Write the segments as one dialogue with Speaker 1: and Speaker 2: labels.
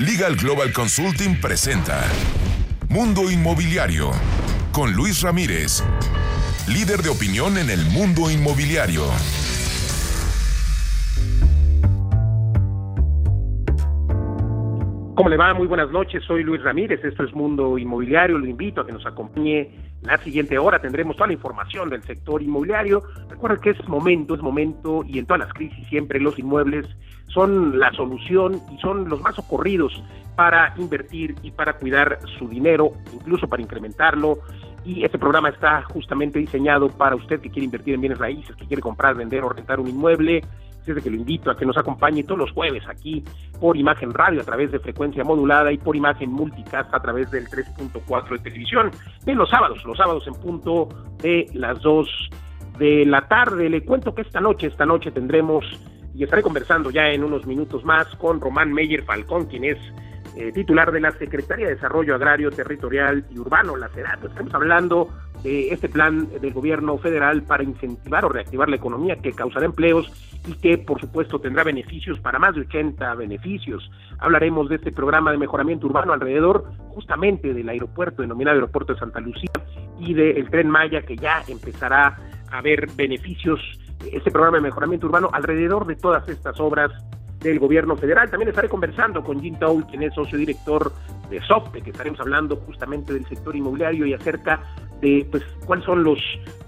Speaker 1: Legal Global Consulting presenta Mundo Inmobiliario con Luis Ramírez, líder de opinión en el mundo inmobiliario.
Speaker 2: ¿Cómo le va? Muy buenas noches, soy Luis Ramírez, esto es Mundo Inmobiliario, lo invito a que nos acompañe la siguiente hora, tendremos toda la información del sector inmobiliario. Recuerden que es momento, es momento, y en todas las crisis siempre los inmuebles son la solución y son los más ocurridos para invertir y para cuidar su dinero, incluso para incrementarlo. Y este programa está justamente diseñado para usted que quiere invertir en bienes raíces, que quiere comprar, vender o rentar un inmueble desde que lo invito a que nos acompañe todos los jueves aquí por imagen radio a través de frecuencia modulada y por imagen multicast a través del 3.4 de televisión. En los sábados, los sábados en punto de las 2 de la tarde. Le cuento que esta noche, esta noche tendremos, y estaré conversando ya en unos minutos más con Román Meyer Falcón, quien es eh, titular de la Secretaría de Desarrollo Agrario, Territorial y Urbano, la CEDAT. Estamos hablando de este plan del gobierno federal para incentivar o reactivar la economía que causará empleos y que por supuesto tendrá beneficios para más de 80 beneficios. Hablaremos de este programa de mejoramiento urbano alrededor justamente del aeropuerto denominado Aeropuerto de Santa Lucía y del tren Maya que ya empezará a ver beneficios, este programa de mejoramiento urbano alrededor de todas estas obras del gobierno federal. También estaré conversando con Jim Towl, quien es socio director de SOFTE, que estaremos hablando justamente del sector inmobiliario y acerca de pues cuáles son los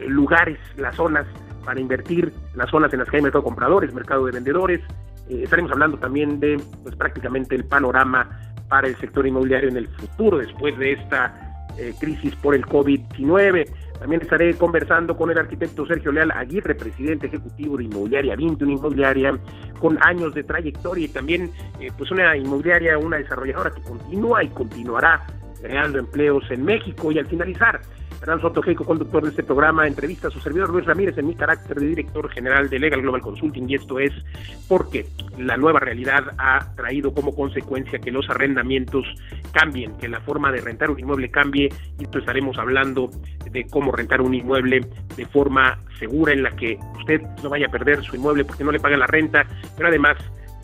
Speaker 2: lugares, las zonas para invertir, las zonas en las que hay mercado de compradores, mercado de vendedores. Eh, estaremos hablando también de pues prácticamente el panorama para el sector inmobiliario en el futuro después de esta eh, crisis por el COVID-19. También estaré conversando con el arquitecto Sergio Leal Aguirre, presidente ejecutivo de Inmobiliaria 20, una inmobiliaria con años de trayectoria y también eh, pues una inmobiliaria, una desarrolladora que continúa y continuará creando empleos en México. Y al finalizar, Fernando Soto, conductor de este programa, entrevista a su servidor Luis Ramírez en mi carácter de director general de Legal Global Consulting y esto es porque la nueva realidad ha traído como consecuencia que los arrendamientos cambien, que la forma de rentar un inmueble cambie y esto estaremos hablando de cómo rentar un inmueble de forma segura en la que usted no vaya a perder su inmueble porque no le paga la renta, pero además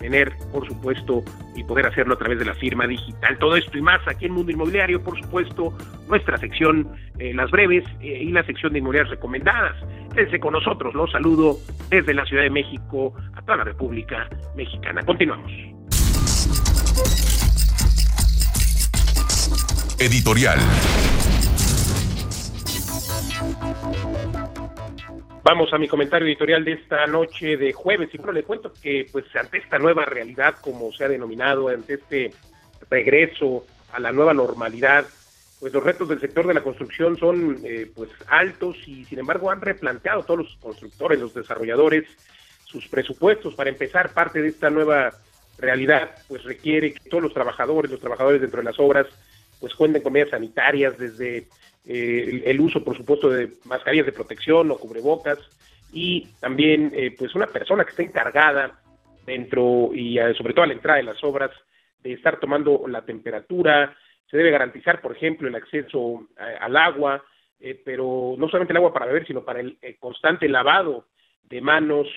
Speaker 2: tener, por supuesto, y poder hacerlo a través de la firma digital. Todo esto y más aquí en Mundo Inmobiliario, por supuesto, nuestra sección eh, Las Breves eh, y la sección de inmobiliarias recomendadas. Quédense con nosotros, los saludo desde la Ciudad de México a toda la República Mexicana. Continuamos.
Speaker 1: Editorial.
Speaker 2: Vamos a mi comentario editorial de esta noche de jueves. Y bueno, le cuento que pues ante esta nueva realidad, como se ha denominado, ante este regreso a la nueva normalidad, pues los retos del sector de la construcción son eh, pues altos y sin embargo han replanteado todos los constructores, los desarrolladores, sus presupuestos. Para empezar parte de esta nueva realidad, pues requiere que todos los trabajadores, los trabajadores dentro de las obras, pues cuenten con medidas sanitarias desde eh, el, uso, por supuesto, de mascarillas de protección o cubrebocas y también, eh, pues, una persona que esté encargada dentro y eh, sobre todo a la entrada de las obras de estar tomando la temperatura. Se debe garantizar, por ejemplo, el acceso al agua, pero no solamente el agua para beber, sino para el constante lavado de manos,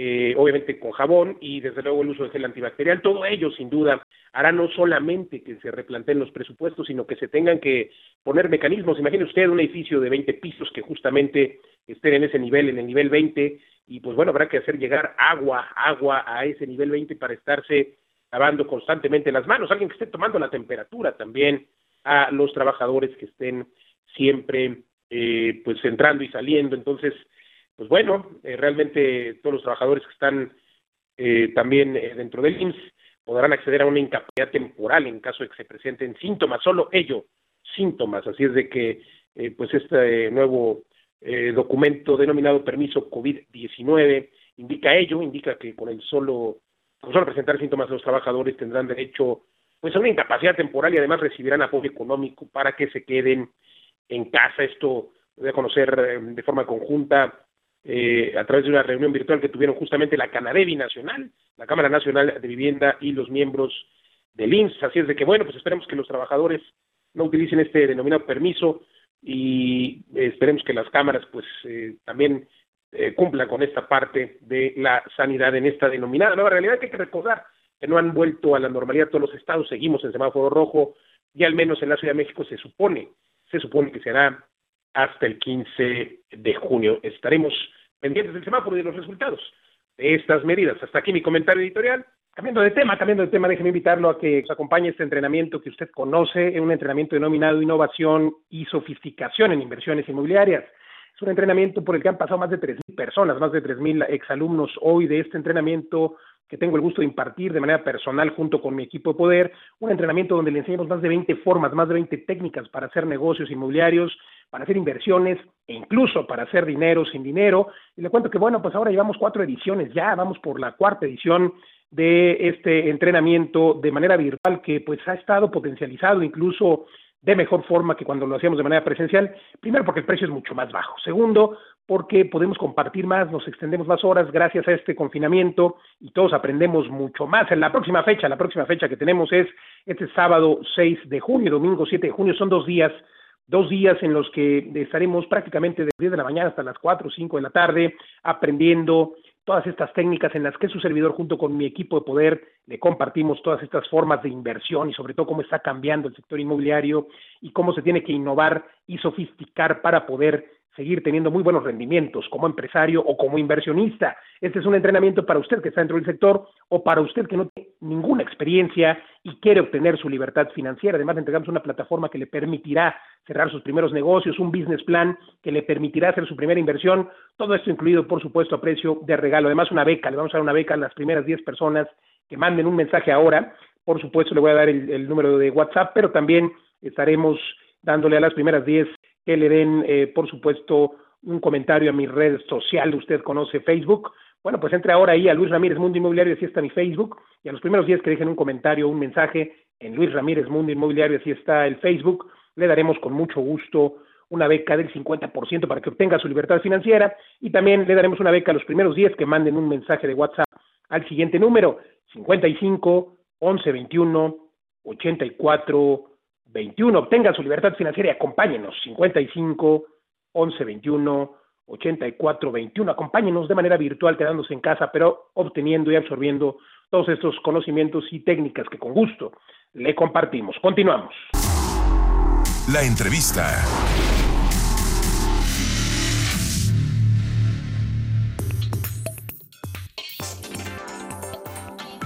Speaker 2: eh, obviamente con jabón y desde luego el uso de gel antibacterial. Todo ello, sin duda, hará no solamente que se replanteen los presupuestos, sino que se tengan que poner mecanismos. Imagine usted un edificio de 20 pisos que justamente estén en ese nivel, en el nivel 20, y pues bueno, habrá que hacer llegar agua, agua a ese nivel 20 para estarse lavando constantemente las manos. Alguien que esté tomando la temperatura también a los trabajadores que estén siempre eh, pues entrando y saliendo. Entonces, pues bueno, eh, realmente todos los trabajadores que están eh, también eh, dentro del IMSS podrán acceder a una incapacidad temporal en caso de que se presenten síntomas, solo ello, síntomas. Así es de que, pues este nuevo documento denominado permiso COVID-19 indica ello, indica que con el solo, con solo presentar síntomas los trabajadores tendrán derecho pues a una incapacidad temporal y además recibirán apoyo económico para que se queden en casa. Esto voy a conocer de forma conjunta eh, a través de una reunión virtual que tuvieron justamente la Canadevi Nacional, la Cámara Nacional de Vivienda y los miembros del INSS. Así es de que, bueno, pues esperemos que los trabajadores no utilicen este denominado permiso y esperemos que las cámaras pues eh, también eh, cumplan con esta parte de la sanidad en esta denominada nueva realidad que hay que recordar que no han vuelto a la normalidad todos los estados, seguimos en semáforo rojo y al menos en la Ciudad de México se supone, se supone que será hasta el 15 de junio. Estaremos pendientes del semáforo y de los resultados de estas medidas. Hasta aquí mi comentario editorial. Cambiando de tema, cambiando de tema, déjeme invitarlo a que nos acompañe este entrenamiento que usted conoce, un entrenamiento denominado Innovación y Sofisticación en Inversiones Inmobiliarias. Es un entrenamiento por el que han pasado más de 3.000 personas, más de 3.000 exalumnos hoy de este entrenamiento que tengo el gusto de impartir de manera personal junto con mi equipo de poder, un entrenamiento donde le enseñamos más de 20 formas, más de 20 técnicas para hacer negocios inmobiliarios, para hacer inversiones e incluso para hacer dinero sin dinero. Y le cuento que, bueno, pues ahora llevamos cuatro ediciones ya, vamos por la cuarta edición de este entrenamiento de manera virtual que pues ha estado potencializado incluso de mejor forma que cuando lo hacíamos de manera presencial. Primero, porque el precio es mucho más bajo. Segundo, porque podemos compartir más, nos extendemos más horas gracias a este confinamiento y todos aprendemos mucho más. En la próxima fecha, la próxima fecha que tenemos es este sábado 6 de junio, domingo 7 de junio, son dos días, dos días en los que estaremos prácticamente de 10 de la mañana hasta las 4 o 5 de la tarde aprendiendo todas estas técnicas en las que su servidor junto con mi equipo de poder le compartimos todas estas formas de inversión y sobre todo cómo está cambiando el sector inmobiliario y cómo se tiene que innovar y sofisticar para poder seguir teniendo muy buenos rendimientos como empresario o como inversionista. Este es un entrenamiento para usted que está dentro del sector o para usted que no ninguna experiencia y quiere obtener su libertad financiera. Además, le entregamos una plataforma que le permitirá cerrar sus primeros negocios, un business plan que le permitirá hacer su primera inversión. Todo esto incluido, por supuesto, a precio de regalo. Además, una beca. Le vamos a dar una beca a las primeras 10 personas que manden un mensaje ahora. Por supuesto, le voy a dar el, número de WhatsApp, pero también estaremos dándole a las primeras 10 que le den, eh, por supuesto, un comentario a mi red social, usted conoce Facebook. Bueno, pues entre ahora ahí a Luis Ramírez Mundo Inmobiliario, así está mi Facebook, y a los primeros días que dejen un comentario, un mensaje en Luis Ramírez Mundo Inmobiliario, así está el Facebook, le daremos con mucho gusto una beca del 50% para que obtenga su libertad financiera y también le daremos una beca a los primeros días que manden un mensaje de WhatsApp al siguiente número 55 11 21 84 21. Obtenga su libertad financiera y acompáñenos. 55 11 21 84 21. Acompáñenos de manera virtual, quedándose en casa, pero obteniendo y absorbiendo todos estos conocimientos y técnicas que con gusto le compartimos. Continuamos.
Speaker 1: La entrevista.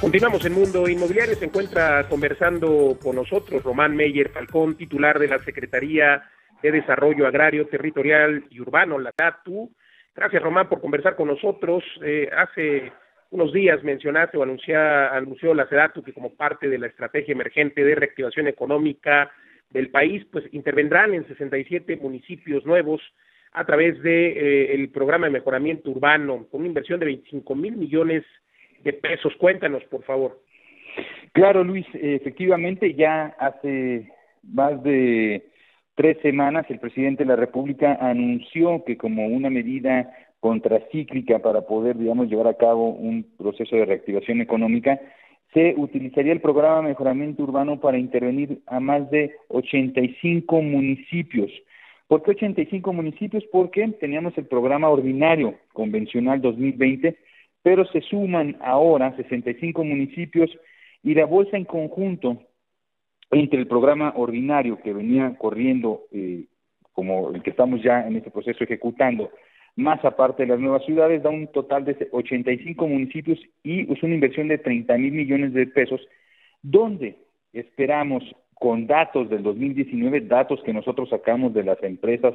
Speaker 2: Continuamos en Mundo Inmobiliario. Se encuentra conversando con nosotros Román Meyer Falcón, titular de la Secretaría de Desarrollo Agrario, Territorial y Urbano, la TATU. Gracias, Román, por conversar con nosotros. Eh, hace unos días mencionaste o anunció la SEDATU que como parte de la estrategia emergente de reactivación económica del país, pues intervendrán en 67 municipios nuevos a través de eh, el programa de mejoramiento urbano con una inversión de 25 mil millones de pesos. Cuéntanos, por favor.
Speaker 3: Claro, Luis, efectivamente ya hace más de tres semanas el presidente de la República anunció que como una medida contracíclica para poder, digamos, llevar a cabo un proceso de reactivación económica, se utilizaría el programa de mejoramiento urbano para intervenir a más de 85 municipios. ¿Por qué 85 municipios? Porque teníamos el programa ordinario convencional 2020 pero se suman ahora 65 municipios y la bolsa en conjunto entre el programa ordinario que venía corriendo, eh, como el que estamos ya en este proceso ejecutando, más aparte de las nuevas ciudades, da un total de 85 municipios y es una inversión de 30 mil millones de pesos, donde esperamos con datos del 2019, datos que nosotros sacamos de las empresas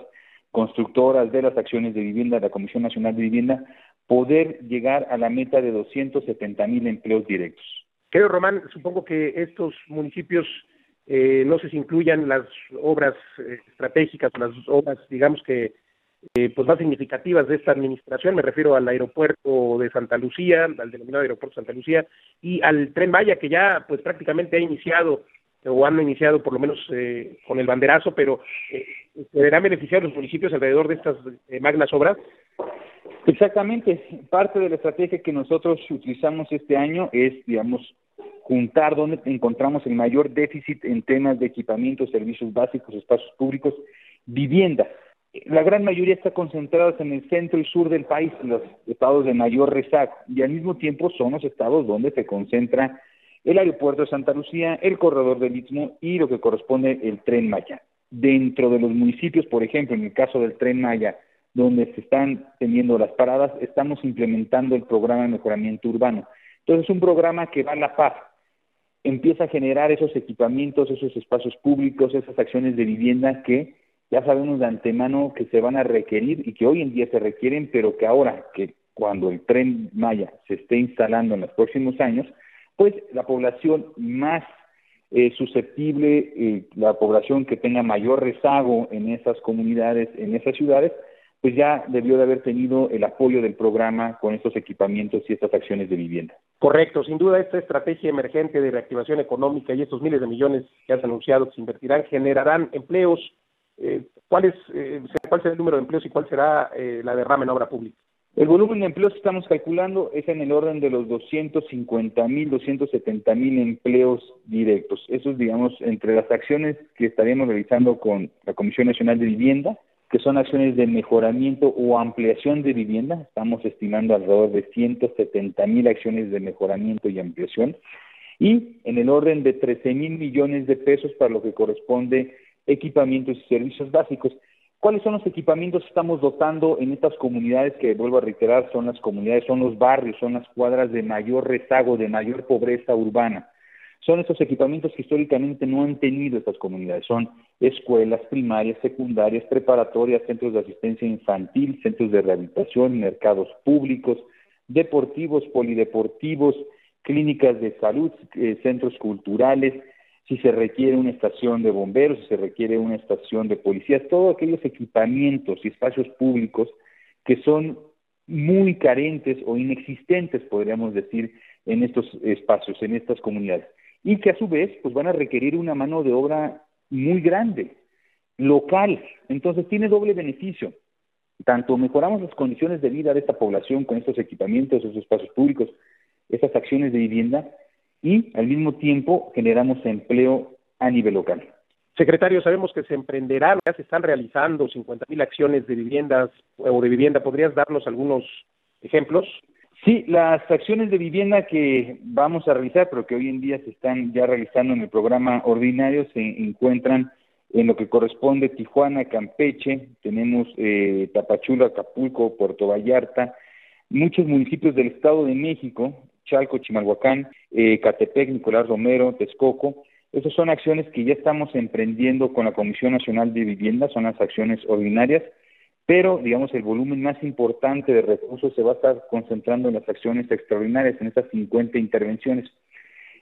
Speaker 3: constructoras de las acciones de vivienda de la Comisión Nacional de Vivienda, poder llegar a la meta de 270 mil empleos directos.
Speaker 2: Creo, Román, supongo que estos municipios, eh, no si incluyan las obras eh, estratégicas, las obras, digamos que, eh, pues más significativas de esta administración, me refiero al aeropuerto de Santa Lucía, al denominado aeropuerto de Santa Lucía, y al Tren Maya, que ya pues prácticamente ha iniciado o han iniciado por lo menos eh, con el banderazo, pero eh, ¿se verán beneficiar los municipios alrededor de estas magnas obras?
Speaker 3: Exactamente. Parte de la estrategia que nosotros utilizamos este año es, digamos, juntar donde encontramos el mayor déficit en temas de equipamiento, servicios básicos, espacios públicos, vivienda. La gran mayoría está concentrada en el centro y sur del país, los estados de mayor rezago, y al mismo tiempo son los estados donde se concentra el aeropuerto de Santa Lucía, el corredor del Istmo y lo que corresponde el tren Maya. Dentro de los municipios, por ejemplo, en el caso del tren Maya, donde se están teniendo las paradas, estamos implementando el programa de mejoramiento urbano. Entonces es un programa que va a la paz, empieza a generar esos equipamientos, esos espacios públicos, esas acciones de vivienda que ya sabemos de antemano que se van a requerir y que hoy en día se requieren, pero que ahora que cuando el tren Maya se esté instalando en los próximos años, pues la población más eh, susceptible, eh, la población que tenga mayor rezago en esas comunidades, en esas ciudades, pues ya debió de haber tenido el apoyo del programa con estos equipamientos y estas acciones de vivienda.
Speaker 2: Correcto, sin duda esta estrategia emergente de reactivación económica y estos miles de millones que has anunciado que se invertirán generarán empleos. Eh, ¿cuál, es, eh, ¿Cuál será el número de empleos y cuál será la derrama en obra pública?
Speaker 3: El volumen de empleos que estamos calculando es en el orden de los 250 mil, 270 mil empleos directos. Eso es, digamos, entre las acciones que estaríamos realizando con la Comisión Nacional de Vivienda, que son acciones de mejoramiento o ampliación de vivienda. Estamos estimando alrededor de 170 mil acciones de mejoramiento y ampliación. Y en el orden de 13 mil millones de pesos para lo que corresponde equipamientos y servicios básicos. ¿Cuáles son los equipamientos que estamos dotando en estas comunidades que, vuelvo a reiterar, son las comunidades, son los barrios, son las cuadras de mayor rezago, de mayor pobreza urbana? Son estos equipamientos que históricamente no han tenido estas comunidades. Son escuelas primarias, secundarias, preparatorias, centros de asistencia infantil, centros de rehabilitación, mercados públicos, deportivos, polideportivos, clínicas de salud, eh, centros culturales, si se requiere una estación de bomberos, si se requiere una estación de policías, todos aquellos equipamientos y espacios públicos que son muy carentes o inexistentes, podríamos decir, en estos espacios, en estas comunidades, y que a su vez pues van a requerir una mano de obra muy grande, local. Entonces tiene doble beneficio. Tanto mejoramos las condiciones de vida de esta población con estos equipamientos, esos espacios públicos, estas acciones de vivienda, y al mismo tiempo generamos empleo a nivel local.
Speaker 2: Secretario, sabemos que se emprenderán, ya se están realizando 50 mil acciones de viviendas o de vivienda. ¿Podrías darnos algunos ejemplos?
Speaker 3: Sí, las acciones de vivienda que vamos a realizar, pero que hoy en día se están ya realizando en el programa ordinario, se encuentran en lo que corresponde Tijuana, Campeche, tenemos eh, Tapachula, Acapulco, Puerto Vallarta, muchos municipios del Estado de México, Chalco, Chimalhuacán, eh, Catepec, Nicolás Romero, Texcoco. Esas son acciones que ya estamos emprendiendo con la Comisión Nacional de Vivienda, son las acciones ordinarias, pero digamos el volumen más importante de recursos se va a estar concentrando en las acciones extraordinarias, en estas 50 intervenciones.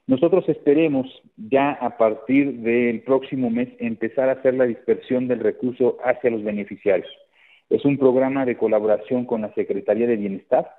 Speaker 3: Nosotros esperemos ya a partir del próximo mes empezar a hacer la dispersión del recurso hacia los beneficiarios. Es un programa de colaboración con la Secretaría de Bienestar,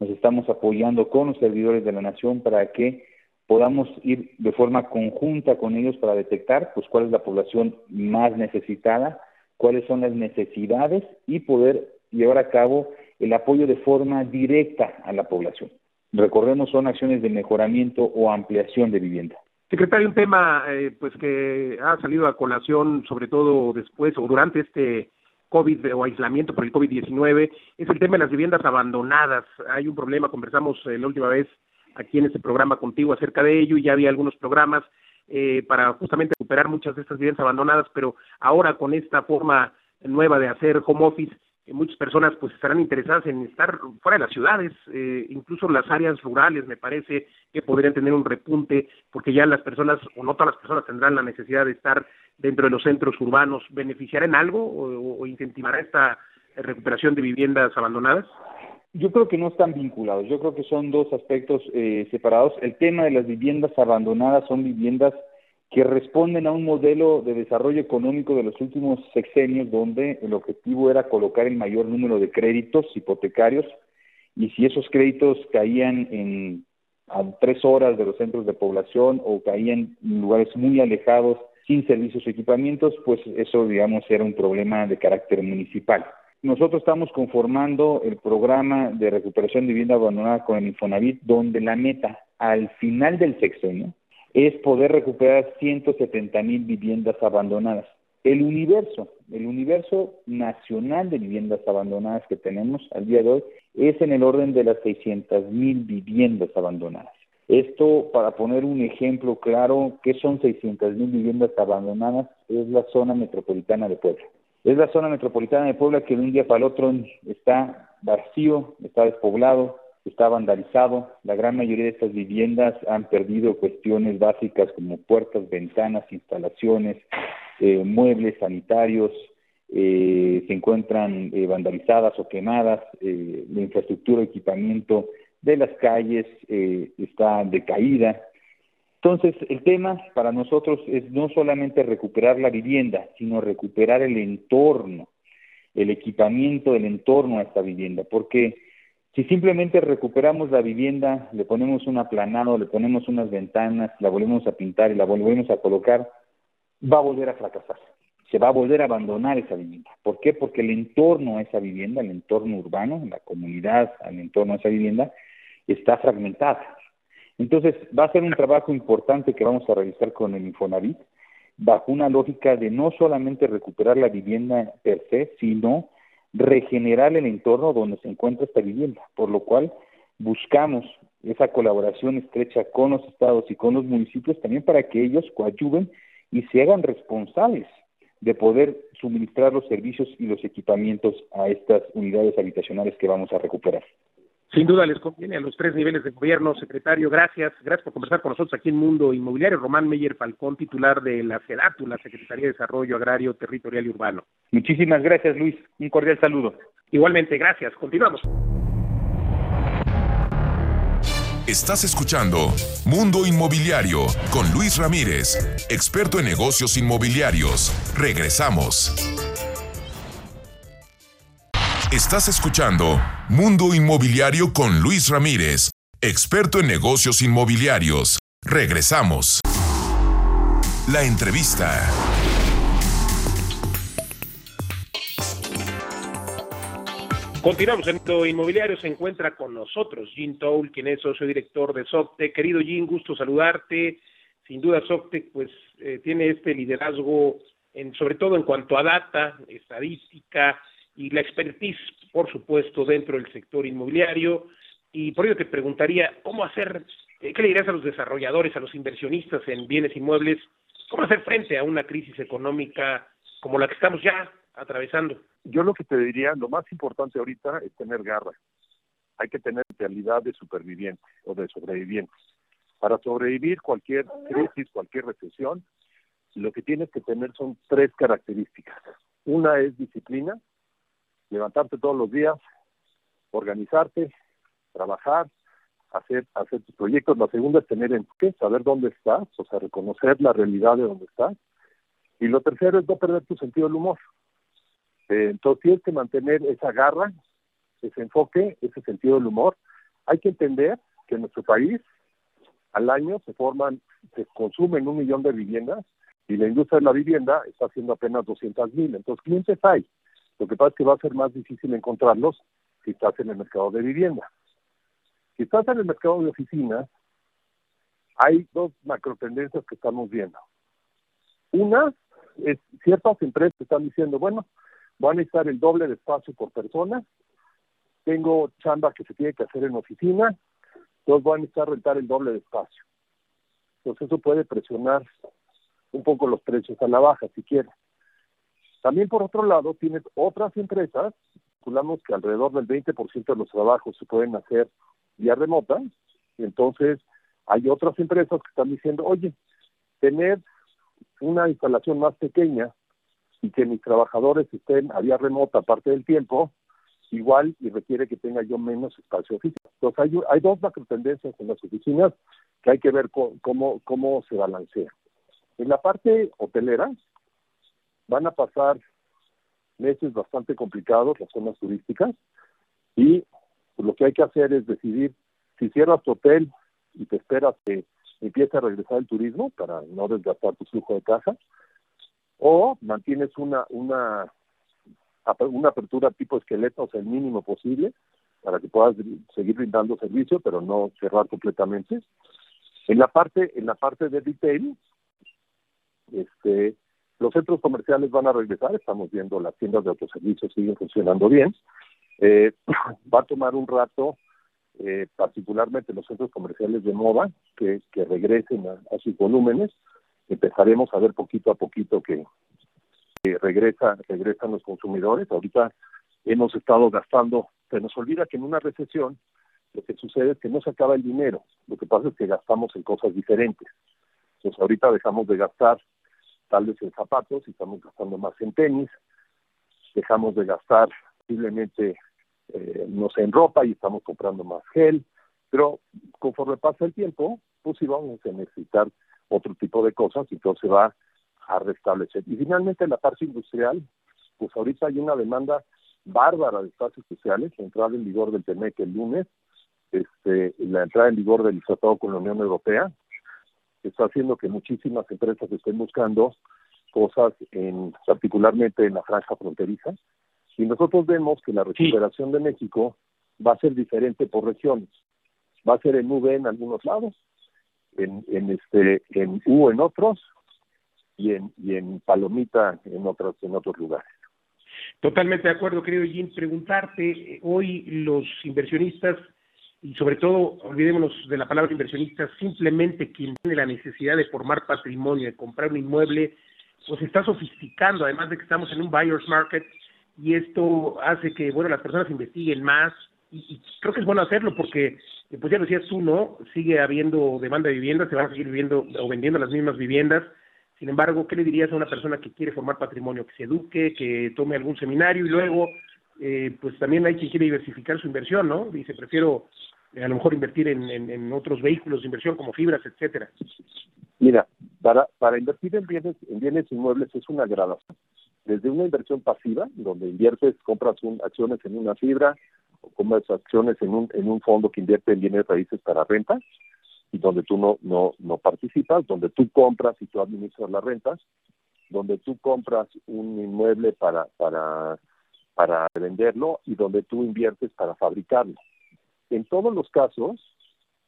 Speaker 3: nos estamos apoyando con los servidores de la nación para que podamos ir de forma conjunta con ellos para detectar pues cuál es la población más necesitada, cuáles son las necesidades y poder llevar a cabo el apoyo de forma directa a la población. Recordemos, son acciones de mejoramiento o ampliación de vivienda.
Speaker 2: Secretario, un tema eh, pues que ha salido a colación sobre todo después o durante este COVID o aislamiento por el COVID-19 es el tema de las viviendas abandonadas. Hay un problema, conversamos eh, la última vez aquí en este programa contigo acerca de ello y ya había algunos programas eh, para justamente recuperar muchas de estas viviendas abandonadas, pero ahora con esta forma nueva de hacer home office, muchas personas pues estarán interesadas en estar fuera de las ciudades, eh, incluso las áreas rurales me parece que podrían tener un repunte porque ya las personas o no todas las personas tendrán la necesidad de estar dentro de los centros urbanos. ¿Beneficiará en algo o, incentivará esta recuperación de viviendas abandonadas?
Speaker 3: Yo creo que no están vinculados, yo creo que son dos aspectos eh, separados. El tema de las viviendas abandonadas son viviendas que responden a un modelo de desarrollo económico de los últimos sexenios donde el objetivo era colocar el mayor número de créditos hipotecarios y si esos créditos caían en a tres horas de los centros de población o caían en lugares muy alejados sin servicios y equipamientos, pues eso digamos era un problema de carácter municipal. Nosotros estamos conformando el programa de recuperación de vivienda abandonada con el Infonavit, donde la meta al final del sexenio es poder recuperar 170 mil viviendas abandonadas. El universo, el universo nacional de viviendas abandonadas que tenemos al día de hoy es en el orden de las 600 mil viviendas abandonadas. Esto, para poner un ejemplo claro, ¿qué son 600 mil viviendas abandonadas? Es la zona metropolitana de Puebla. Es la zona metropolitana de Puebla que de un día para el otro está vacío, está despoblado, está vandalizado. La gran mayoría de estas viviendas han perdido cuestiones básicas como puertas, ventanas, instalaciones, eh, muebles sanitarios, eh, se encuentran eh, vandalizadas o quemadas, la infraestructura, equipamiento de las calles está decaída. Entonces, el tema para nosotros es no solamente recuperar la vivienda, sino recuperar el entorno, el equipamiento del entorno a esta vivienda, porque si simplemente recuperamos la vivienda, le ponemos un aplanado, le ponemos unas ventanas, la volvemos a pintar y la volvemos a colocar, va a volver a fracasar. Se va a volver a abandonar esa vivienda. ¿Por qué? Porque el entorno a esa vivienda, el entorno urbano, la comunidad al entorno a esa vivienda, está fragmentada. Entonces, va a ser un trabajo importante que vamos a realizar con el Infonavit, bajo una lógica de no solamente recuperar la vivienda per se, sino regenerar el entorno donde se encuentra esta vivienda, por lo cual buscamos esa colaboración estrecha con los estados y con los municipios también para que ellos coadyuven y se hagan responsables de poder suministrar los servicios y los equipamientos a estas unidades habitacionales que vamos a recuperar.
Speaker 2: Sin duda les conviene a los tres niveles de gobierno, secretario. Gracias. Gracias por conversar con nosotros aquí en Mundo Inmobiliario. Román Meyer Falcón, titular de la SEDATU, la Secretaría de Desarrollo Agrario, Territorial y Urbano.
Speaker 3: Muchísimas gracias, Luis. Un cordial saludo.
Speaker 2: Igualmente, gracias. Continuamos.
Speaker 1: Estás escuchando Mundo Inmobiliario con Luis Ramírez, experto en negocios inmobiliarios. Regresamos. Estás escuchando Mundo Inmobiliario con Luis Ramírez, experto en negocios inmobiliarios. Regresamos. La entrevista.
Speaker 2: Continuamos en Mundo Inmobiliario. Se encuentra con nosotros Jim Toul, quien es socio director de Soctec. Querido Jim, gusto saludarte. Sin duda, Soctec pues, eh, tiene este liderazgo, en, sobre todo en cuanto a data, estadística, y la expertise, por supuesto, dentro del sector inmobiliario. Y por ello te preguntaría, ¿cómo hacer, eh, qué le dirías a los desarrolladores, a los inversionistas en bienes inmuebles, cómo hacer frente a una crisis económica como la que estamos ya atravesando?
Speaker 4: Yo lo que te diría, lo más importante ahorita es tener garra. Hay que tener realidad de superviviente o de sobreviviente. Para sobrevivir cualquier crisis, cualquier recesión, lo que tienes que tener son tres características. Una es disciplina, levantarte todos los días, organizarte, trabajar, hacer, hacer tus proyectos. La segunda es tener qué saber dónde estás, o sea, reconocer la realidad de dónde estás. Y lo tercero es no perder tu sentido del humor. Eh, entonces tienes que mantener esa garra, ese enfoque, ese sentido del humor. Hay que entender que en nuestro país al año se forman, se consumen un millón de viviendas y la industria de la vivienda está haciendo apenas 200 mil. Entonces, clientes hay. Lo que pasa es que va a ser más difícil encontrarlos si estás en el mercado de vivienda. Si estás en el mercado de oficinas, hay dos macro tendencias que estamos viendo. Una es ciertas empresas están diciendo, bueno, van a necesitar el doble de espacio por persona, tengo chamba que se tiene que hacer en oficina, entonces van a necesitar rentar el doble de espacio. Entonces eso puede presionar un poco los precios a la baja, si quieres. También por otro lado tienes otras empresas, calculamos que alrededor del 20% de los trabajos se pueden hacer vía remota, y entonces hay otras empresas que están diciendo, oye, tener una instalación más pequeña y que mis trabajadores estén a vía remota parte del tiempo, igual y requiere que tenga yo menos espacio físico. Entonces hay, hay dos macro tendencias en las oficinas que hay que ver cómo, cómo se balancea. En la parte hotelera, van a pasar meses bastante complicados las zonas turísticas y lo que hay que hacer es decidir si cierras tu hotel y te esperas que empiece a regresar el turismo para no desgastar tu flujo de caja o mantienes una una una apertura tipo esqueleto, o sea, el mínimo posible para que puedas seguir brindando servicio, pero no cerrar completamente. En la parte en la parte de retail, este los centros comerciales van a regresar, estamos viendo las tiendas de autoservicio siguen funcionando bien. Eh, va a tomar un rato eh, particularmente los centros comerciales de moda, que, que regresen a, sus volúmenes. Empezaremos a ver poquito a poquito que, regresa, regresan los consumidores. Ahorita hemos estado gastando, se nos olvida que en una recesión lo que sucede es que no se acaba el dinero, lo que pasa es que gastamos en cosas diferentes. Entonces ahorita dejamos de gastar tal en zapatos y estamos gastando más en tenis, dejamos de gastar posiblemente, eh, no sé, en ropa y estamos comprando más gel, pero conforme pasa el tiempo, pues sí vamos a necesitar otro tipo de cosas y todo se va a restablecer. Y finalmente la parte industrial, pues ahorita hay una demanda bárbara de espacios sociales, la entrada en vigor del TEMEC el lunes, este, la entrada en vigor del tratado con la Unión Europea, está haciendo que muchísimas empresas estén buscando cosas en particularmente en la franja fronteriza. Y nosotros vemos que la recuperación de México va a ser diferente por regiones. Va a ser en V en algunos lados en, en este en U en otros y en y en palomita en otros en otros lugares.
Speaker 2: Totalmente de acuerdo, querido Jim. Preguntarte, hoy los inversionistas y sobre todo, olvidémonos de la palabra inversionista, simplemente quien tiene la necesidad de formar patrimonio, de comprar un inmueble, pues está sofisticando, además de que estamos en un buyer's market y esto hace que, bueno, las personas investiguen más y, creo que es bueno hacerlo porque, pues ya lo decías tú, ¿no? Sigue habiendo demanda de viviendas, se van a seguir viviendo o vendiendo las mismas viviendas. Sin embargo, ¿qué le dirías a una persona que quiere formar patrimonio? Que se eduque, que tome algún seminario y luego, eh, pues también hay quien quiere diversificar su inversión, ¿no? Dice, prefiero a lo mejor invertir en, en, otros vehículos de inversión como fibras, etcétera?
Speaker 4: Mira, para, para invertir en bienes, en bienes inmuebles es una gradación. Desde una inversión pasiva, donde inviertes, compras acciones en una fibra, o compras acciones en un, en un fondo que invierte en bienes raíces para renta, y donde tú no, no, no participas, donde tú compras y tú administras las rentas, donde tú compras un inmueble para, para, para venderlo y donde tú inviertes para fabricarlo en todos los casos,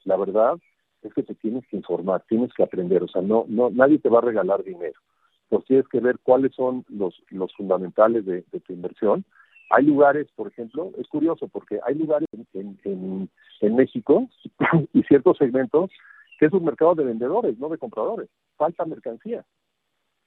Speaker 4: la verdad es que te tienes que informar, tienes que aprender, o sea, no, no, nadie te va a regalar dinero. Entonces tienes que ver cuáles son los, los fundamentales de, tu inversión. Hay lugares, por ejemplo, es curioso porque hay lugares en, en, en México y ciertos segmentos que es un mercado de vendedores, no de compradores. Falta mercancía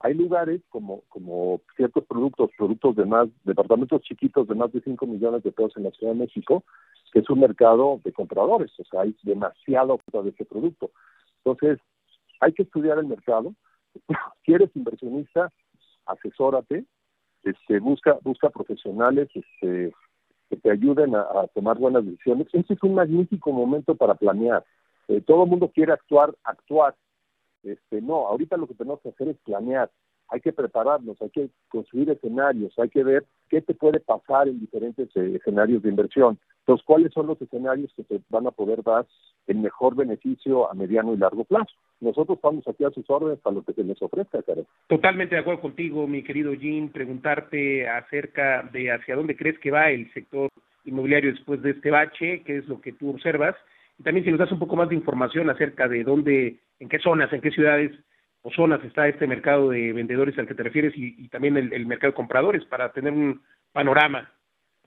Speaker 4: hay lugares como, como ciertos productos, productos de más, departamentos chiquitos de más de 5 millones de pesos en la Ciudad de México, que es un mercado de compradores, o sea, hay demasiado oferta de ese producto. Entonces, hay que estudiar el mercado. Si eres inversionista, asesórate, este, busca, busca profesionales este, que te ayuden a, tomar buenas decisiones. Este es un magnífico momento para planear. Eh, todo el mundo quiere actuar, actuar, este, no, ahorita lo que tenemos que hacer es planear, hay que prepararnos, hay que construir escenarios, hay que ver qué te puede pasar en diferentes eh, escenarios de inversión. Entonces, ¿cuáles son los escenarios que te van a poder dar el mejor beneficio a mediano y largo plazo? Nosotros estamos aquí a sus órdenes para lo que se les ofrezca, Karen.
Speaker 2: Totalmente de acuerdo contigo, mi querido Jim, preguntarte acerca de hacia dónde crees que va el sector inmobiliario después de este bache, qué es lo que tú observas, y también si nos das un poco más de información acerca de dónde en qué zonas, en qué ciudades o zonas está este mercado de vendedores al que te refieres y, también el, mercado de compradores para tener un panorama.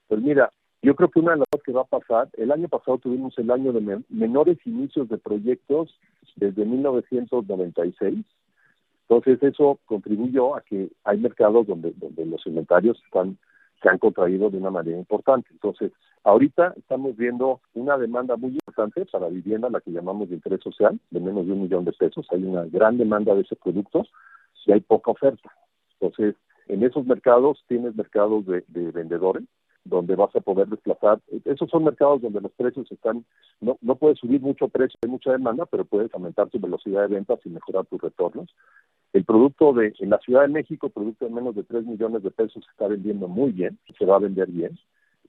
Speaker 4: Pues mira, yo creo que una de las cosas que va a pasar, el año pasado tuvimos el año de menores inicios de proyectos desde 1996. Entonces eso contribuyó a que hay mercados donde, los inventarios están se han contraído de una manera importante. Entonces, ahorita estamos viendo una demanda muy importante para vivienda, la que llamamos de interés social, de menos de un millón de pesos. Hay una gran demanda de ese producto y hay poca oferta. Entonces, en esos mercados tienes mercados de vendedores, donde vas a poder desplazar. Esos son mercados donde los precios están, no, no puedes subir mucho precio, hay mucha demanda, pero puedes aumentar tu velocidad de ventas y mejorar tus retornos. El producto de, en la Ciudad de México, producto de menos de 3 millones de pesos, está vendiendo muy bien, se va a vender bien.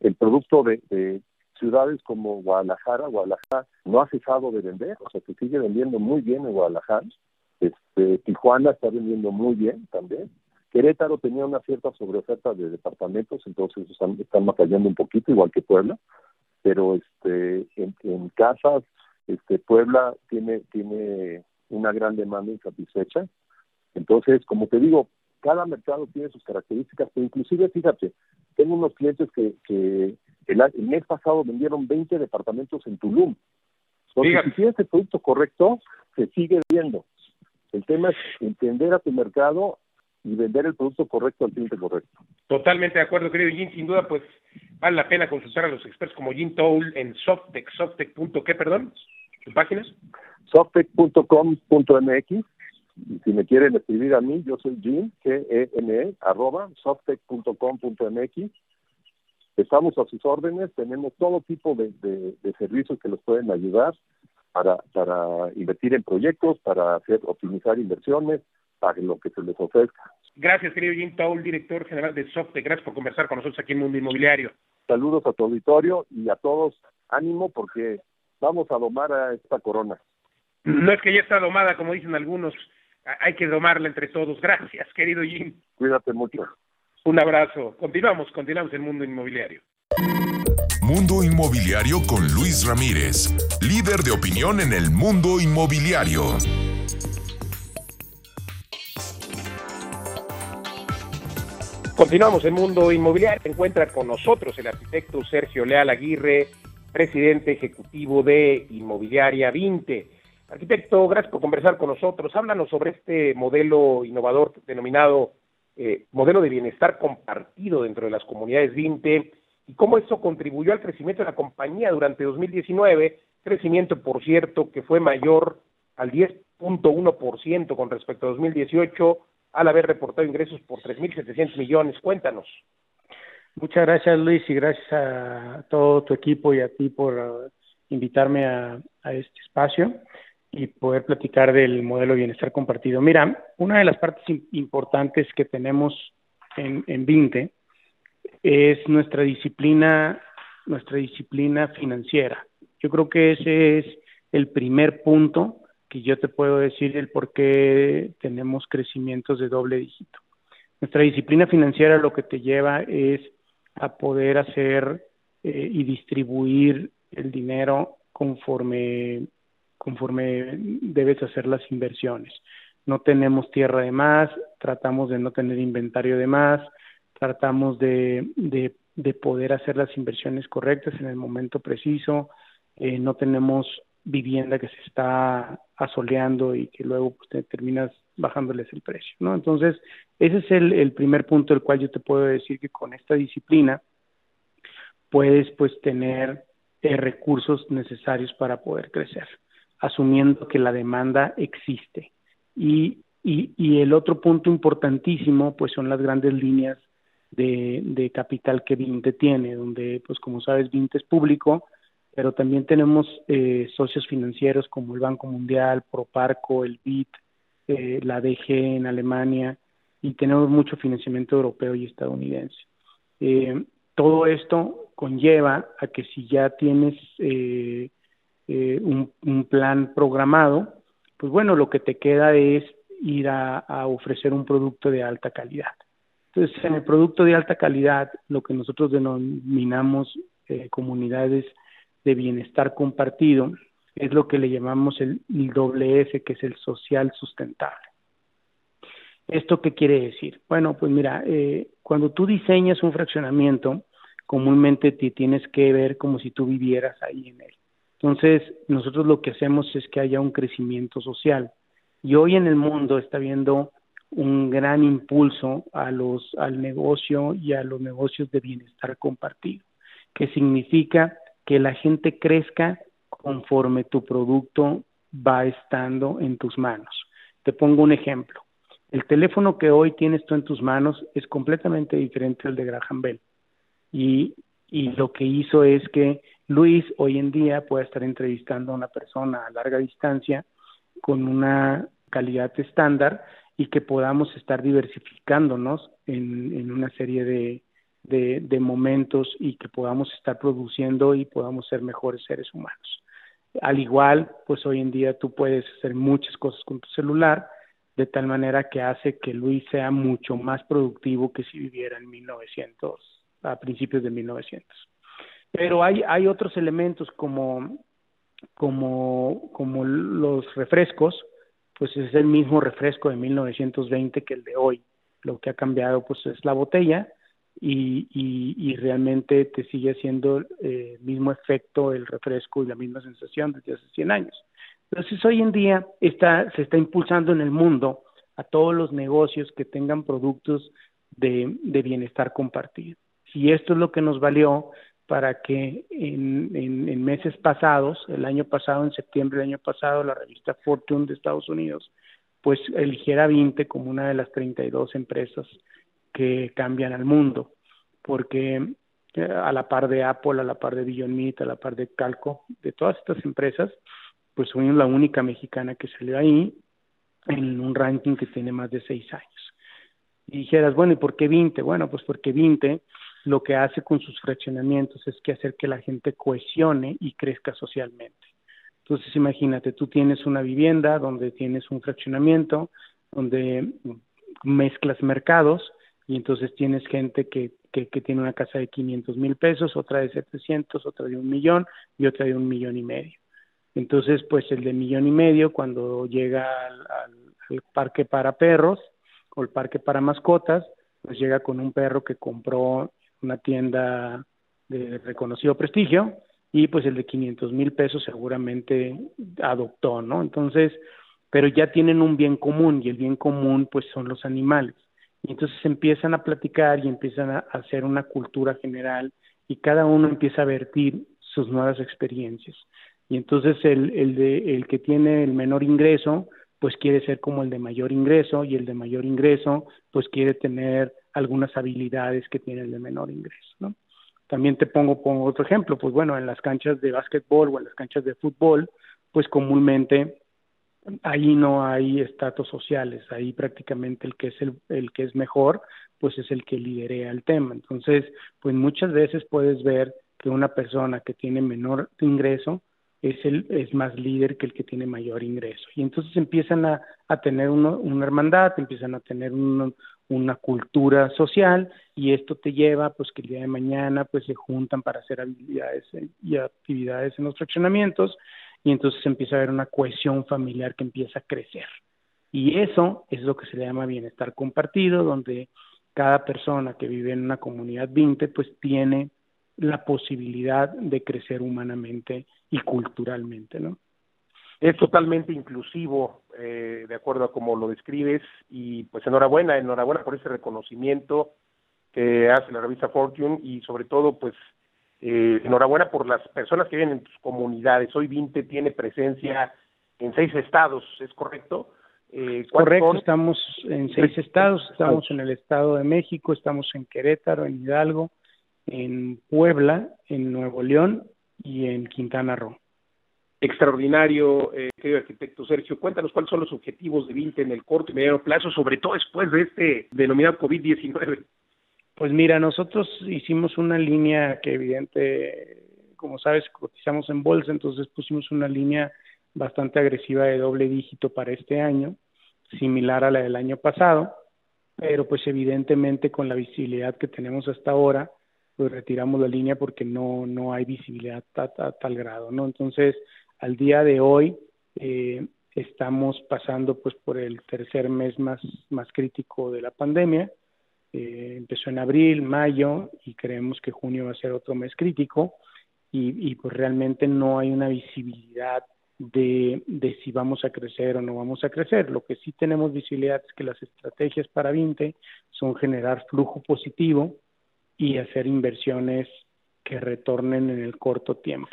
Speaker 4: El producto de, ciudades como Guadalajara, Guadalajara no ha cesado de vender, o sea, se sigue vendiendo muy bien en Guadalajara. Este, Tijuana está vendiendo muy bien también. Querétaro tenía una cierta sobreoferta de departamentos, entonces están, están batallando un poquito, igual que Puebla, pero este, en, en casas, este, Puebla tiene, tiene una gran demanda insatisfecha entonces, como te digo, cada mercado tiene sus características, pero inclusive, fíjate, tengo unos clientes que, que, El, mes pasado vendieron 20 departamentos en Tulum. Entonces, si tienes el producto correcto, se sigue viendo. El tema es entender a tu mercado y vender el producto correcto al cliente correcto.
Speaker 2: Totalmente de acuerdo, querido Jim. Sin duda, pues vale la pena consultar a los expertos como Jim Toll en Softec, Softec.qué, perdón, ¿Sus páginas?
Speaker 4: Softec.com.mx. Y si me quieren escribir a mí, yo soy Jim, G-E-N-E, e, arroba, softec.com.mx. Estamos a sus órdenes, tenemos todo tipo de, de, servicios que los pueden ayudar para, para invertir en proyectos, para hacer optimizar inversiones, para lo que se les ofrezca.
Speaker 2: Gracias, querido Jim Taul, director general de Softec. Gracias por conversar con nosotros aquí en Mundo Inmobiliario.
Speaker 4: Saludos a tu auditorio y a todos. Ánimo porque vamos a domar a esta corona.
Speaker 2: No es que ya está domada, como dicen algunos. Hay que domarla entre todos. Gracias, querido Jim.
Speaker 4: Cuídate mucho.
Speaker 2: Un abrazo. Continuamos, continuamos en Mundo Inmobiliario.
Speaker 1: Mundo Inmobiliario con Luis Ramírez, líder de opinión en el mundo inmobiliario.
Speaker 2: Continuamos en Mundo Inmobiliario. Se encuentra con nosotros el arquitecto Sergio Leal Aguirre, presidente ejecutivo de Inmobiliaria 20. Arquitecto, gracias por conversar con nosotros. Háblanos sobre este modelo innovador denominado eh, modelo de bienestar compartido dentro de las comunidades 20 y cómo eso contribuyó al crecimiento de la compañía durante 2019, crecimiento, por cierto, que fue mayor al 10.1% con respecto a 2018, al haber reportado ingresos por 3.700 millones. Cuéntanos.
Speaker 5: Muchas gracias Luis y gracias a todo tu equipo y a ti por uh, invitarme a, este espacio y poder platicar del modelo de bienestar compartido. Mira, una de las partes importantes que tenemos en, en Vinte es nuestra disciplina, nuestra disciplina financiera. Yo creo que ese es el primer punto que yo te puedo decir el por qué tenemos crecimientos de doble dígito. Nuestra disciplina financiera lo que te lleva es a poder hacer eh, y distribuir el dinero conforme conforme debes hacer las inversiones. No tenemos tierra de más, tratamos de no tener inventario de más, tratamos de, de, poder hacer las inversiones correctas en el momento preciso, eh, no tenemos vivienda que se está asoleando y que luego pues, te terminas bajándoles el precio, ¿no? Entonces, ese es el, primer punto del cual yo te puedo decir que con esta disciplina puedes pues tener eh, recursos necesarios para poder crecer asumiendo que la demanda existe. Y, y, el otro punto importantísimo, pues son las grandes líneas de, de capital que Vinte tiene, donde, pues como sabes, Vinte es público, pero también tenemos eh, socios financieros como el Banco Mundial, Proparco, el BIT, eh, la DG en Alemania, y tenemos mucho financiamiento europeo y estadounidense. Eh, todo esto conlleva a que si ya tienes eh, eh, un, plan programado, pues bueno, lo que te queda es ir a, ofrecer un producto de alta calidad. Entonces, en el producto de alta calidad, lo que nosotros denominamos comunidades de bienestar compartido, es lo que le llamamos el, doble F, que es el social sustentable. ¿Esto qué quiere decir? Bueno, pues mira, eh, cuando tú diseñas un fraccionamiento, comúnmente te tienes que ver como si tú vivieras ahí en él. Entonces, nosotros lo que hacemos es que haya un crecimiento social. Y hoy en el mundo está habiendo un gran impulso a los, al negocio y a los negocios de bienestar compartido, que significa que la gente crezca conforme tu producto va estando en tus manos. Te pongo un ejemplo. El teléfono que hoy tienes tú en tus manos es completamente diferente al de Graham Bell. Y, y lo que hizo es que Luis hoy en día puede estar entrevistando a una persona a larga distancia con una calidad estándar y que podamos estar diversificándonos en, una serie de, de, momentos y que podamos estar produciendo y podamos ser mejores seres humanos. Al igual, pues hoy en día tú puedes hacer muchas cosas con tu celular, de tal manera que hace que Luis sea mucho más productivo que si viviera en 1900, a principios de 1900. Pero hay, hay otros elementos como, como, como los refrescos, pues es el mismo refresco de 1920 que el de hoy. Lo que ha cambiado pues es la botella, y, y, realmente te sigue haciendo el eh, mismo efecto el refresco y la misma sensación desde hace 100 años. Entonces hoy en día está, se está impulsando en el mundo a todos los negocios que tengan productos de, de bienestar compartido. Y esto es lo que nos valió para que en, en, meses pasados, el año pasado, en septiembre del año pasado, la revista Fortune de Estados Unidos, pues eligiera 20 como una de las 32 empresas que cambian al mundo, porque eh, a la par de Apple, a la par de Beyond Meat, a la par de Calco, de todas estas empresas, pues somos la única mexicana que salió ahí en un ranking que tiene más de seis años. Y dijeras, bueno, ¿y por qué 20? Bueno, pues porque 20 lo que hace con sus fraccionamientos es que hacer que la gente cohesione y crezca socialmente. Entonces, imagínate, tú tienes una vivienda donde tienes un fraccionamiento, donde mezclas mercados y entonces tienes gente que, que, tiene una casa de 500 mil pesos, otra de 700, otra de un millón y otra de un millón y medio. Entonces, pues el de millón y medio, cuando llega al parque para perros o el parque para mascotas, pues llega con un perro que compró una tienda de reconocido prestigio y pues el de 500 mil pesos seguramente adoptó, ¿no? Entonces, pero ya tienen un bien común y el bien común pues son los animales. Y entonces empiezan a platicar y empiezan a hacer una cultura general y cada uno empieza a vertir sus nuevas experiencias. Y entonces el, el, de, el que tiene el menor ingreso, pues quiere ser como el de mayor ingreso y el de mayor ingreso, pues quiere tener algunas habilidades que tiene el de menor ingreso, ¿no? También te pongo, pongo otro ejemplo, pues bueno, en las canchas de básquetbol o en las canchas de fútbol, pues comúnmente ahí no hay estatus sociales, ahí prácticamente el que es el, que es mejor, pues es el que liderea el tema. Entonces, pues muchas veces puedes ver que una persona que tiene menor ingreso es el es más líder que el que tiene mayor ingreso. Y entonces empiezan a, a tener uno, una hermandad, empiezan a tener un, una cultura social y esto te lleva pues que el día de mañana pues se juntan para hacer habilidades y actividades en los fraccionamientos y entonces empieza a haber una cohesión familiar que empieza a crecer. Y eso es lo que se le llama bienestar compartido, donde cada persona que vive en una comunidad 20 pues tiene la posibilidad de crecer humanamente y culturalmente, ¿no?
Speaker 2: es totalmente inclusivo, eh, de acuerdo a cómo lo describes, y pues enhorabuena, enhorabuena por ese reconocimiento que hace la revista Fortune y sobre todo pues eh, enhorabuena por las personas que viven en tus comunidades. Hoy Vinte tiene presencia en seis estados, ¿es correcto?
Speaker 5: Eh, correcto, estamos en seis estados, estamos en el Estado de México, estamos en Querétaro, en Hidalgo, en Puebla, en Nuevo León y en Quintana Roo
Speaker 2: extraordinario, eh, querido arquitecto Sergio. Cuéntanos cuáles son los objetivos de Vinte en el corto y mediano plazo, sobre todo después de este denominado COVID-19.
Speaker 5: Pues mira, nosotros hicimos una línea que evidente, como sabes, cotizamos en bolsa, entonces pusimos una línea bastante agresiva de doble dígito para este año, similar a la del año pasado, pero pues evidentemente con la visibilidad que tenemos hasta ahora, pues retiramos la línea porque no no hay visibilidad a, tal grado, ¿no? Entonces, al día de hoy eh, estamos pasando pues por el tercer mes más, más crítico de la pandemia. Eh, empezó en abril, mayo y creemos que junio va a ser otro mes crítico y, y pues realmente no hay una visibilidad de, de, si vamos a crecer o no vamos a crecer. Lo que sí tenemos visibilidad es que las estrategias para 20 son generar flujo positivo y hacer inversiones que retornen en el corto tiempo.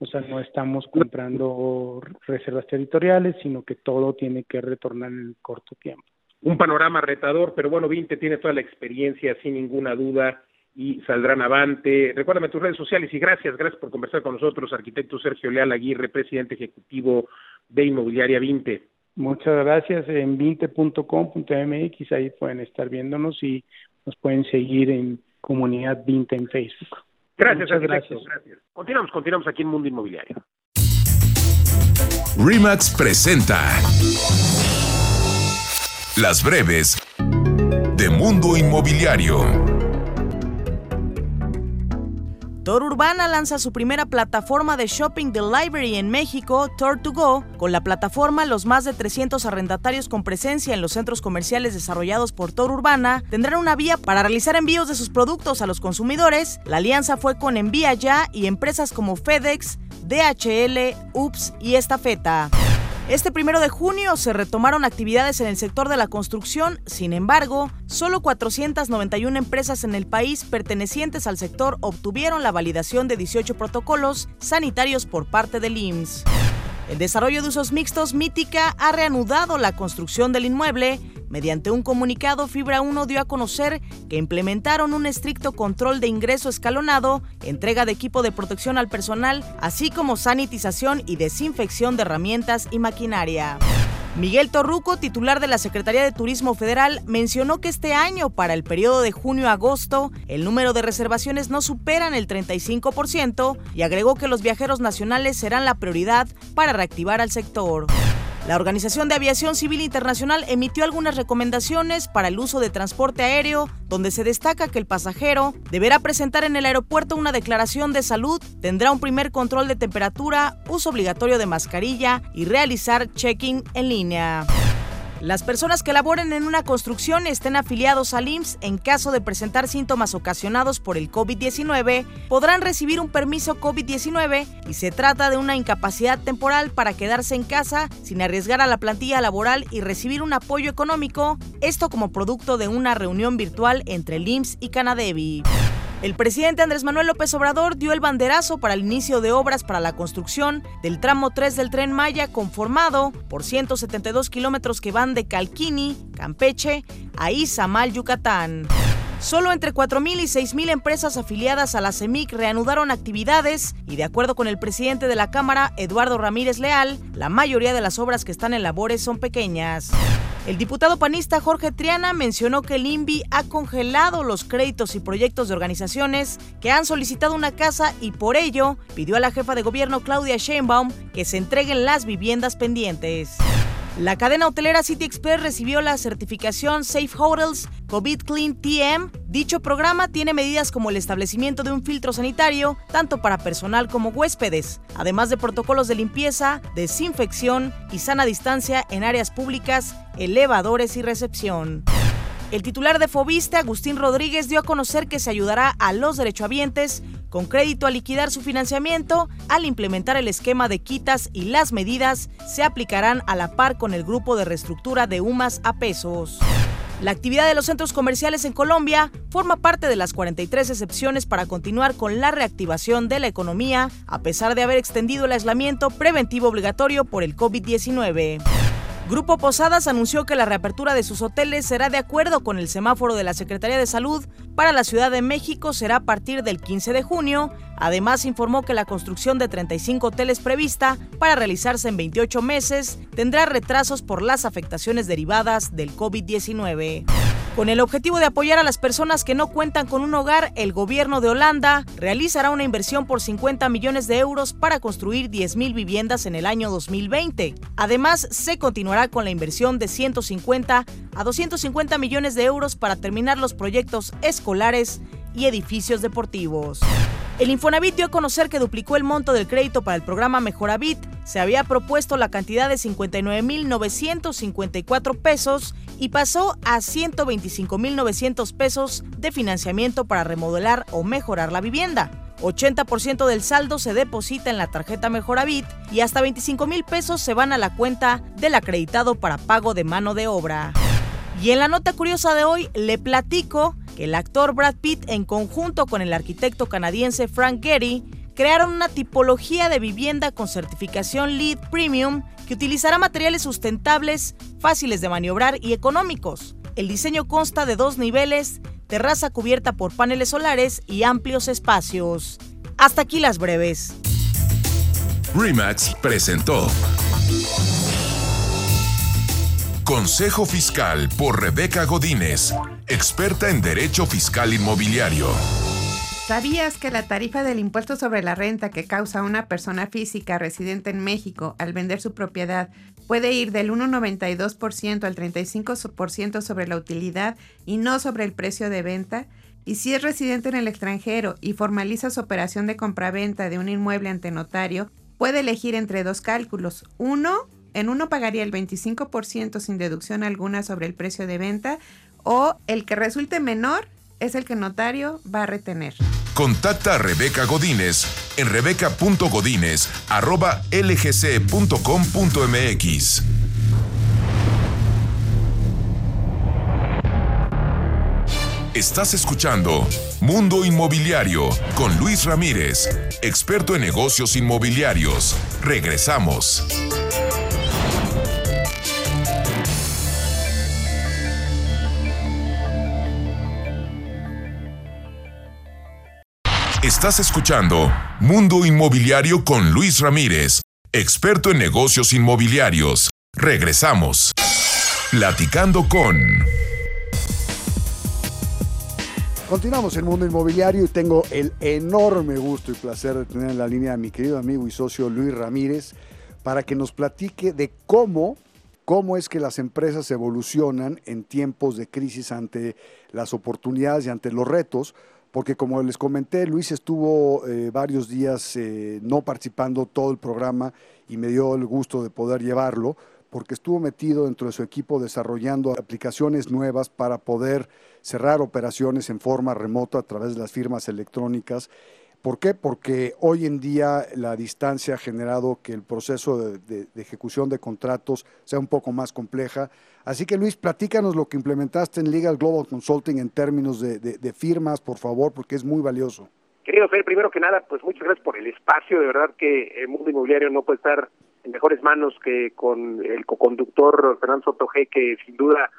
Speaker 5: O sea, no estamos comprando reservas territoriales, sino que todo tiene que retornar en corto tiempo.
Speaker 2: Un panorama retador, pero bueno, Vinte tiene toda la experiencia, sin ninguna duda, y saldrán avante. Recuérdame tus redes sociales y gracias, gracias por conversar con nosotros, arquitecto Sergio Leal Aguirre, presidente ejecutivo de Inmobiliaria Vinte.
Speaker 5: Muchas gracias en vinte.com.mx, ahí pueden estar viéndonos y nos pueden seguir en Comunidad Vinte en Facebook.
Speaker 2: Gracias, gracias. gracias. Continuamos, continuamos aquí en Mundo Inmobiliario.
Speaker 1: Remax presenta Las breves de Mundo Inmobiliario.
Speaker 6: Tor Urbana lanza su primera plataforma de shopping delivery en México, Tor2Go. Con la plataforma, los más de 300 arrendatarios con presencia en los centros comerciales desarrollados por Tor Urbana tendrán una vía para realizar envíos de sus productos a los consumidores. La alianza fue con Envía Ya y empresas como FedEx, DHL, UPS y Estafeta. Este primero de junio se retomaron actividades en el sector de la construcción, sin embargo, solo 491 empresas en el país pertenecientes al sector obtuvieron la validación de 18 protocolos sanitarios por parte del IMSS. El desarrollo de usos mixtos Mítica ha reanudado la construcción del inmueble Mediante un comunicado, Fibra 1 dio a conocer que implementaron un estricto control de ingreso escalonado, entrega de equipo de protección al personal, así como sanitización y desinfección de herramientas y maquinaria. Miguel Torruco, titular de la Secretaría de Turismo Federal, mencionó que este año, para el periodo de junio-agosto, el número de reservaciones no superan el 35% y agregó que los viajeros nacionales serán la prioridad para reactivar al sector. La Organización de Aviación Civil Internacional emitió algunas recomendaciones para el uso de transporte aéreo, donde se destaca que el pasajero deberá presentar en el aeropuerto una declaración de salud, tendrá un primer control de temperatura, uso obligatorio de mascarilla y realizar check-in en línea. Las personas que laboren en una construcción estén afiliados al IMSS en caso de presentar síntomas ocasionados por el COVID-19 podrán recibir un permiso COVID-19 y se trata de una incapacidad temporal para quedarse en casa sin arriesgar a la plantilla laboral y recibir un apoyo económico, esto como producto de una reunión virtual entre el IMSS y Canadevi. El presidente Andrés Manuel López Obrador dio el banderazo para el inicio de obras para la construcción del tramo 3 del tren Maya conformado por 172 kilómetros que van de Calquini, Campeche, a Izamal, Yucatán. Solo entre 4.000 y 6.000 empresas afiliadas a la CEMIC reanudaron actividades y de acuerdo con el presidente de la Cámara, Eduardo Ramírez Leal, la mayoría de las obras que están en labores son pequeñas. El diputado panista Jorge Triana mencionó que el INVI ha congelado los créditos y proyectos de organizaciones que han solicitado una casa y por ello pidió a la jefa de gobierno Claudia Sheinbaum que se entreguen las viviendas pendientes. La cadena hotelera City Express recibió la certificación Safe Hotels COVID Clean TM. Dicho programa tiene medidas como el establecimiento de un filtro sanitario, tanto para personal como huéspedes, además de protocolos de limpieza, desinfección y sana distancia en áreas públicas, elevadores y recepción. El titular de Fobiste, Agustín Rodríguez, dio a conocer que se ayudará a los derechohabientes con crédito a liquidar su financiamiento al implementar el esquema de quitas y las medidas se aplicarán a la par con el grupo de reestructura de UMAS a pesos. La actividad de los centros comerciales en Colombia forma parte de las 43 excepciones para continuar con la reactivación de la economía, a pesar de haber extendido el aislamiento preventivo obligatorio por el COVID-19. Grupo Posadas anunció que la reapertura de sus hoteles será de acuerdo con el semáforo de la Secretaría de Salud para la Ciudad de México será a partir del 15 de junio. Además informó que la construcción de 35 hoteles prevista para realizarse en 28 meses tendrá retrasos por las afectaciones derivadas del COVID-19. Con el objetivo de apoyar a las personas que no cuentan con un hogar, el gobierno de Holanda realizará una inversión por 50 millones de euros para construir 10.000 viviendas en el año 2020. Además, se continuará con la inversión de 150 a 250 millones de euros para terminar los proyectos escolares y edificios deportivos. El Infonavit dio a conocer que duplicó el monto del crédito para el programa Mejoravit. Se había propuesto la cantidad de 59.954 pesos y pasó a 125.900 pesos de financiamiento para remodelar o mejorar la vivienda. 80% del saldo se deposita en la tarjeta Mejoravit y hasta 25 mil pesos se van a la cuenta del acreditado para pago de mano de obra. Y en la nota curiosa de hoy le platico el actor Brad Pitt, en conjunto con el arquitecto canadiense Frank Getty, crearon una tipología de vivienda con certificación LEED Premium que utilizará materiales sustentables, fáciles de maniobrar y económicos. El diseño consta de dos niveles, terraza cubierta por paneles solares y amplios espacios. Hasta aquí las breves.
Speaker 1: Remax presentó Consejo Fiscal por Rebeca Godínez, experta en Derecho Fiscal Inmobiliario.
Speaker 7: ¿Sabías que la tarifa del impuesto sobre la renta que causa una persona física residente en México al vender su propiedad puede ir del 1,92% al 35% sobre la utilidad y no sobre el precio de venta? y si es residente en el extranjero y formaliza su operación de compraventa de un inmueble ante notario, puede elegir entre dos cálculos. Uno, en uno pagaría el 25% sin deducción alguna sobre el precio de venta o el que resulte menor es el que notario va a retener.
Speaker 1: Contacta a Rebeca Godínez en rebeca.godínez.lgc.com.mx. Estás escuchando Mundo Inmobiliario con Luis Ramírez, experto en negocios inmobiliarios. Regresamos. Estás escuchando Mundo Inmobiliario con Luis Ramírez, experto en negocios inmobiliarios. Regresamos. Platicando con...
Speaker 8: Continuamos en Mundo Inmobiliario y tengo el enorme gusto y placer de tener en la línea a mi querido amigo y socio Luis Ramírez para que nos platique de cómo, cómo es que las empresas evolucionan en tiempos de crisis ante las oportunidades y ante los retos, porque como les comenté, Luis estuvo eh, varios días eh, no participando todo el programa y me dio el gusto de poder llevarlo, porque estuvo metido dentro de su equipo desarrollando aplicaciones nuevas para poder cerrar operaciones en forma remota a través de las firmas electrónicas. ¿Por qué? Porque hoy en día la distancia ha generado que el proceso de, ejecución de contratos sea un poco más compleja. Así que Luis, platícanos lo que implementaste en Legal Global Consulting en términos de, firmas, por favor, porque es muy valioso.
Speaker 9: Querido Fer, primero que nada, pues muchas gracias por el espacio. De verdad que el mundo inmobiliario no puede estar en mejores manos que con el coconductor Fernando Soto G, que sin duda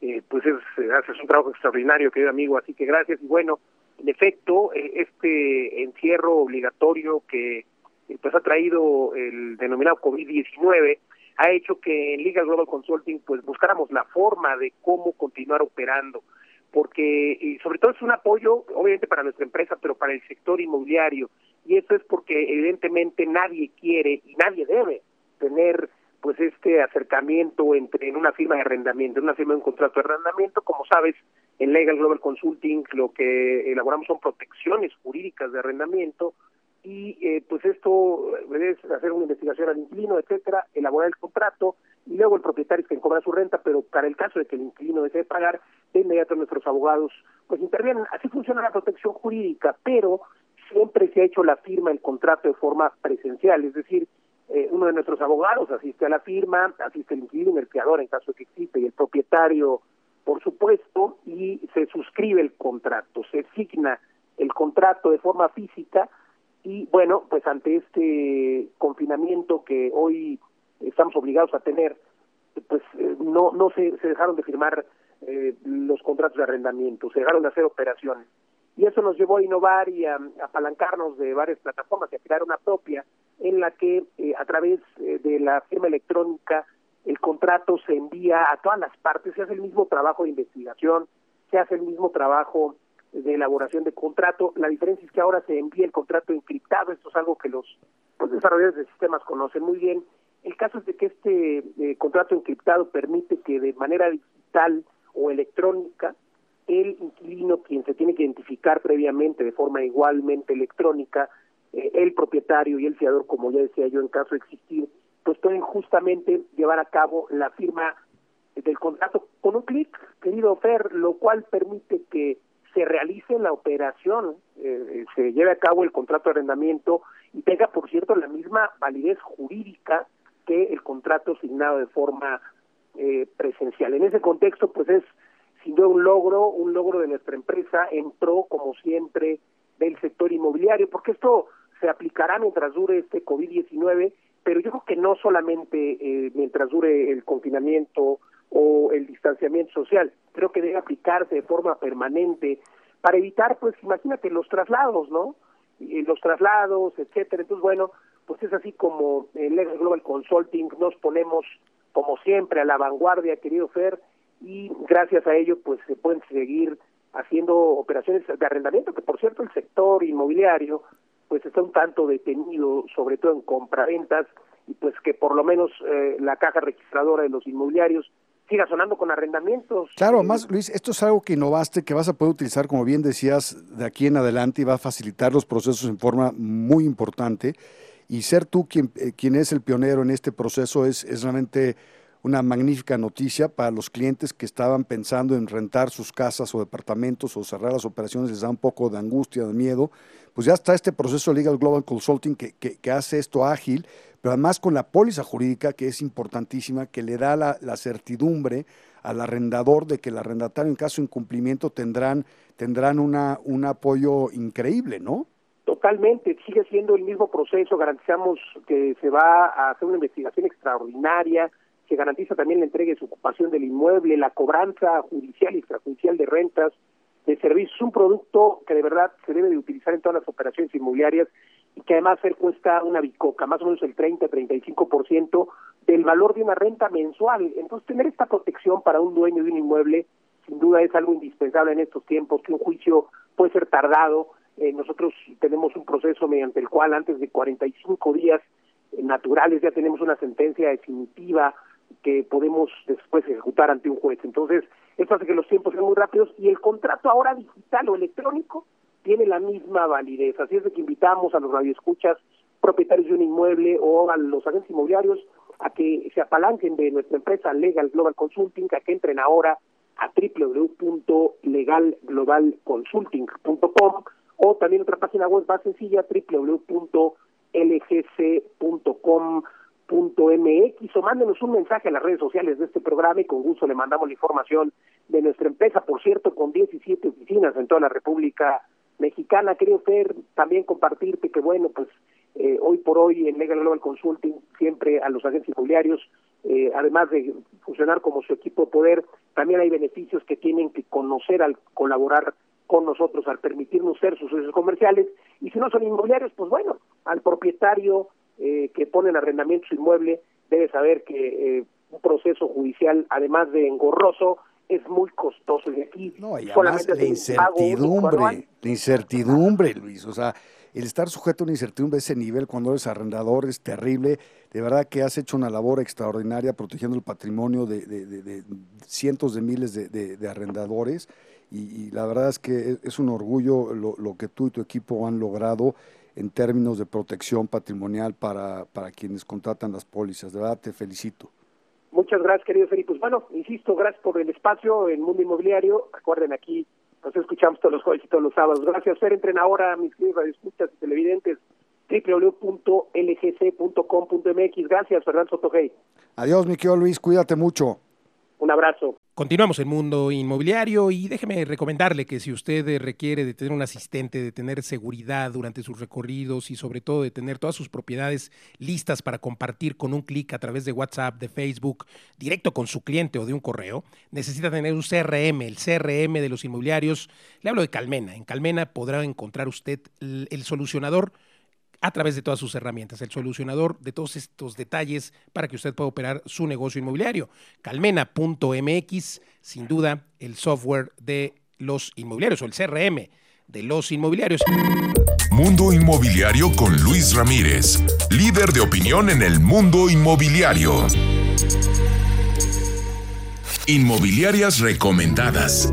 Speaker 9: eh, pues es, haces un trabajo extraordinario, querido amigo, así que gracias. Y bueno, en efecto, eh, este encierro obligatorio que eh, pues ha traído el denominado COVID-19 ha hecho que en Liga Global Consulting pues buscáramos la forma de cómo continuar operando porque y sobre todo es un apoyo obviamente para nuestra empresa pero para el sector inmobiliario y eso es porque evidentemente nadie quiere y nadie debe tener pues este acercamiento entre en una firma de arrendamiento, en una firma de un contrato de arrendamiento, como sabes, en Legal Global Consulting lo que elaboramos son protecciones jurídicas de arrendamiento y eh, pues esto es hacer una investigación al inquilino, etcétera, elaborar el contrato y luego el propietario es quien cobra su renta, pero para el caso de que el inquilino desee pagar, de inmediato nuestros abogados pues intervienen. Así funciona la protección jurídica, pero siempre se ha hecho la firma del contrato de forma presencial, es decir, eh, uno de nuestros abogados asiste a la firma, asiste el inquilino, el fiador en caso de que existe, y el propietario, por supuesto, y se suscribe el contrato, se signa el contrato de forma física y bueno, pues ante este confinamiento que hoy estamos obligados a tener, pues eh, no no se, se dejaron de firmar eh, los contratos de arrendamiento, se dejaron de hacer operaciones. Y eso nos llevó a innovar y a, apalancarnos de varias plataformas y a crear una propia en la que eh, a través eh, de la firma electrónica el contrato se envía a todas las partes, se hace el mismo trabajo de investigación, se hace el mismo trabajo de elaboración de contrato. La diferencia es que ahora se envía el contrato encriptado, esto es algo que los desarrolladores de sistemas conocen muy bien. El caso es de que este eh, contrato encriptado permite que de manera digital o electrónica el inquilino, quien se tiene que identificar previamente de forma igualmente electrónica, eh, el propietario y el fiador, como ya decía yo, en caso de existir, pues pueden justamente llevar a cabo la firma del contrato con un clic, querido Fer, lo cual permite que se realice la operación, eh, se lleve a cabo el contrato de arrendamiento y tenga, por cierto, la misma validez jurídica que el contrato asignado de forma eh, presencial. En ese contexto, pues es sin duda un logro, un logro de nuestra empresa en pro, como siempre, del sector inmobiliario, porque esto se aplicará mientras dure este COVID-19, pero yo creo que no solamente eh, mientras dure el confinamiento o el distanciamiento social, creo que debe aplicarse de forma permanente para evitar, pues imagínate, los traslados, ¿no? Los traslados, etcétera. Entonces, bueno, pues es así como Legal Global Consulting nos ponemos, como siempre, a la vanguardia, querido Fer, y gracias a ello pues se pueden seguir haciendo operaciones de arrendamiento, que por cierto el sector inmobiliario pues está un tanto detenido, sobre todo en compraventas, y pues que por lo menos eh, la caja registradora de los inmobiliarios siga sonando con arrendamientos.
Speaker 8: Claro, además, Luis, esto es algo que innovaste, que vas a poder utilizar, como bien decías, de aquí en adelante y va a facilitar los procesos en forma muy importante. Y ser tú quien, eh, quien es el pionero en este proceso es, es realmente una magnífica noticia para los clientes que estaban pensando en rentar sus casas o departamentos o cerrar las operaciones, les da un poco de angustia, de miedo. Pues ya está este proceso Legal Global Consulting que, que, que hace esto ágil, pero además con la póliza jurídica que es importantísima, que le da la, la certidumbre al arrendador de que el arrendatario en caso de incumplimiento tendrán, tendrán una, un apoyo increíble, ¿no?
Speaker 9: Totalmente, sigue siendo el mismo proceso, garantizamos que se va a hacer una investigación extraordinaria, se garantiza también la entrega y su ocupación del inmueble, la cobranza judicial y extrajudicial de rentas, de servicios, un producto que de verdad se debe de utilizar en todas las operaciones inmobiliarias y que además hacer cuesta una bicoca, más o menos el 30-35% del valor de una renta mensual. Entonces, tener esta protección para un dueño de un inmueble, sin duda es algo indispensable en estos tiempos, que un juicio puede ser tardado. Eh, nosotros tenemos un proceso mediante el cual antes de 45 días eh, naturales ya tenemos una sentencia definitiva que podemos después ejecutar ante un juez. Entonces, esto hace que los tiempos sean muy rápidos y el contrato ahora digital o electrónico tiene la misma validez. Así es de que invitamos a los radioescuchas, propietarios de un inmueble o a los agentes inmobiliarios a que se apalanquen de nuestra empresa Legal Global Consulting, a que entren ahora a www.legalglobalconsulting.com o también otra página web más sencilla www.lgc.com mx o mándenos un mensaje a las redes sociales de este programa y con gusto le mandamos la información de nuestra empresa, por cierto, con 17 oficinas en toda la República Mexicana. Quería Fer también compartirte que, bueno, pues eh, hoy por hoy en Legal Global Consulting siempre a los agentes inmobiliarios, eh, además de funcionar como su equipo de poder, también hay beneficios que tienen que conocer al colaborar con nosotros, al permitirnos ser sus socios comerciales. Y si no son inmobiliarios, pues bueno, al propietario eh, que pone en arrendamiento su inmueble debe saber que eh, un proceso judicial, además de engorroso, es muy costoso y aquí
Speaker 8: no, y solamente la incertidumbre, la incertidumbre, Luis, o sea, el estar sujeto a una incertidumbre ese nivel cuando eres arrendador es terrible. De verdad que has hecho una labor extraordinaria protegiendo el patrimonio de, de, de, de cientos de miles de, arrendadores y, y, la verdad es que es, un orgullo lo, lo, que tú y tu equipo han logrado en términos de protección patrimonial para, para quienes contratan las pólizas. De verdad, te felicito.
Speaker 9: Muchas gracias, querido Felipe. Pues bueno, insisto, gracias por el espacio en Mundo Inmobiliario. Recuerden, aquí nos escuchamos todos los jueves y todos los sábados. Gracias, Fer. Entren ahora, mis queridos radioescuchas y televidentes, www.lgc.com.mx. Gracias, Fernando Sotogey.
Speaker 8: Adiós, mi querido Luis. Cuídate mucho.
Speaker 9: Un abrazo.
Speaker 10: Continuamos en Mundo Inmobiliario y déjeme recomendarle que si usted requiere de tener un asistente, de tener seguridad durante sus recorridos y sobre todo de tener todas sus propiedades listas para compartir con un clic a través de WhatsApp, de Facebook, directo con su cliente o de un correo, necesita tener un CRM, el CRM de los inmobiliarios. Le hablo de Calmena. En Calmena podrá encontrar usted el, el solucionador a través de todas sus herramientas, el solucionador de todos estos detalles para que usted pueda operar su negocio inmobiliario. Calmena.mx, sin duda, el software de los inmobiliarios o el CRM de los inmobiliarios.
Speaker 1: Mundo Inmobiliario con Luis Ramírez, líder de opinión en el mundo inmobiliario. Inmobiliarias recomendadas.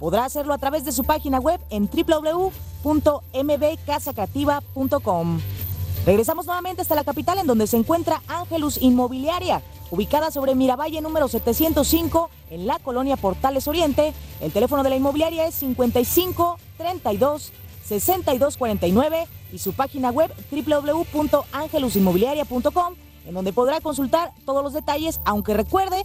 Speaker 11: podrá hacerlo a través de su página web en www.mbcasacreativa.com. Regresamos nuevamente hasta la capital en donde se encuentra Ángelus Inmobiliaria, ubicada sobre Miravalle número 705 en la colonia Portales Oriente. El teléfono de la inmobiliaria es 55 32 62 49 y su página web www.angelusinmobiliaria.com en donde podrá consultar todos los detalles, aunque recuerde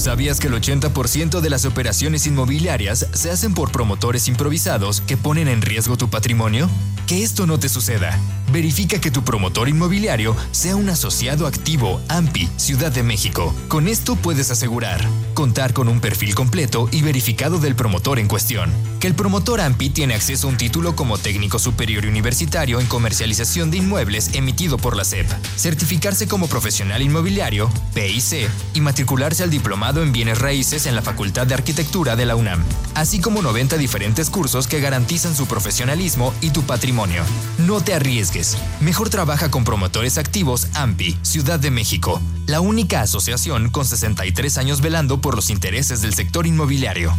Speaker 12: ¿Sabías que el 80% de las operaciones inmobiliarias se hacen por promotores improvisados que ponen en riesgo tu patrimonio? Que esto no te suceda. Verifica que tu promotor inmobiliario sea un asociado activo AMPI Ciudad de México. Con esto puedes asegurar contar con un perfil completo y verificado del promotor en cuestión. Que el promotor AMPI tiene acceso a un título como técnico superior universitario en comercialización de inmuebles emitido por la SEP. Certificarse como profesional inmobiliario, PIC, y matricularse al diplomado en bienes raíces en la Facultad de Arquitectura de la UNAM, así como 90 diferentes cursos que garantizan su profesionalismo y tu patrimonio. No te arriesgues. Mejor trabaja con promotores activos AMPI, Ciudad de México, la única asociación con 63 años velando por los intereses del sector inmobiliario.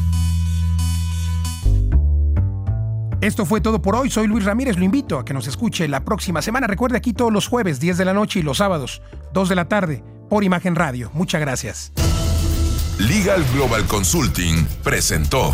Speaker 13: Esto fue todo por hoy. Soy Luis Ramírez. Lo invito a que nos escuche la próxima semana. Recuerde aquí todos los jueves, 10 de la noche y los sábados, 2 de la tarde, por Imagen Radio. Muchas gracias.
Speaker 1: Legal Global Consulting presentó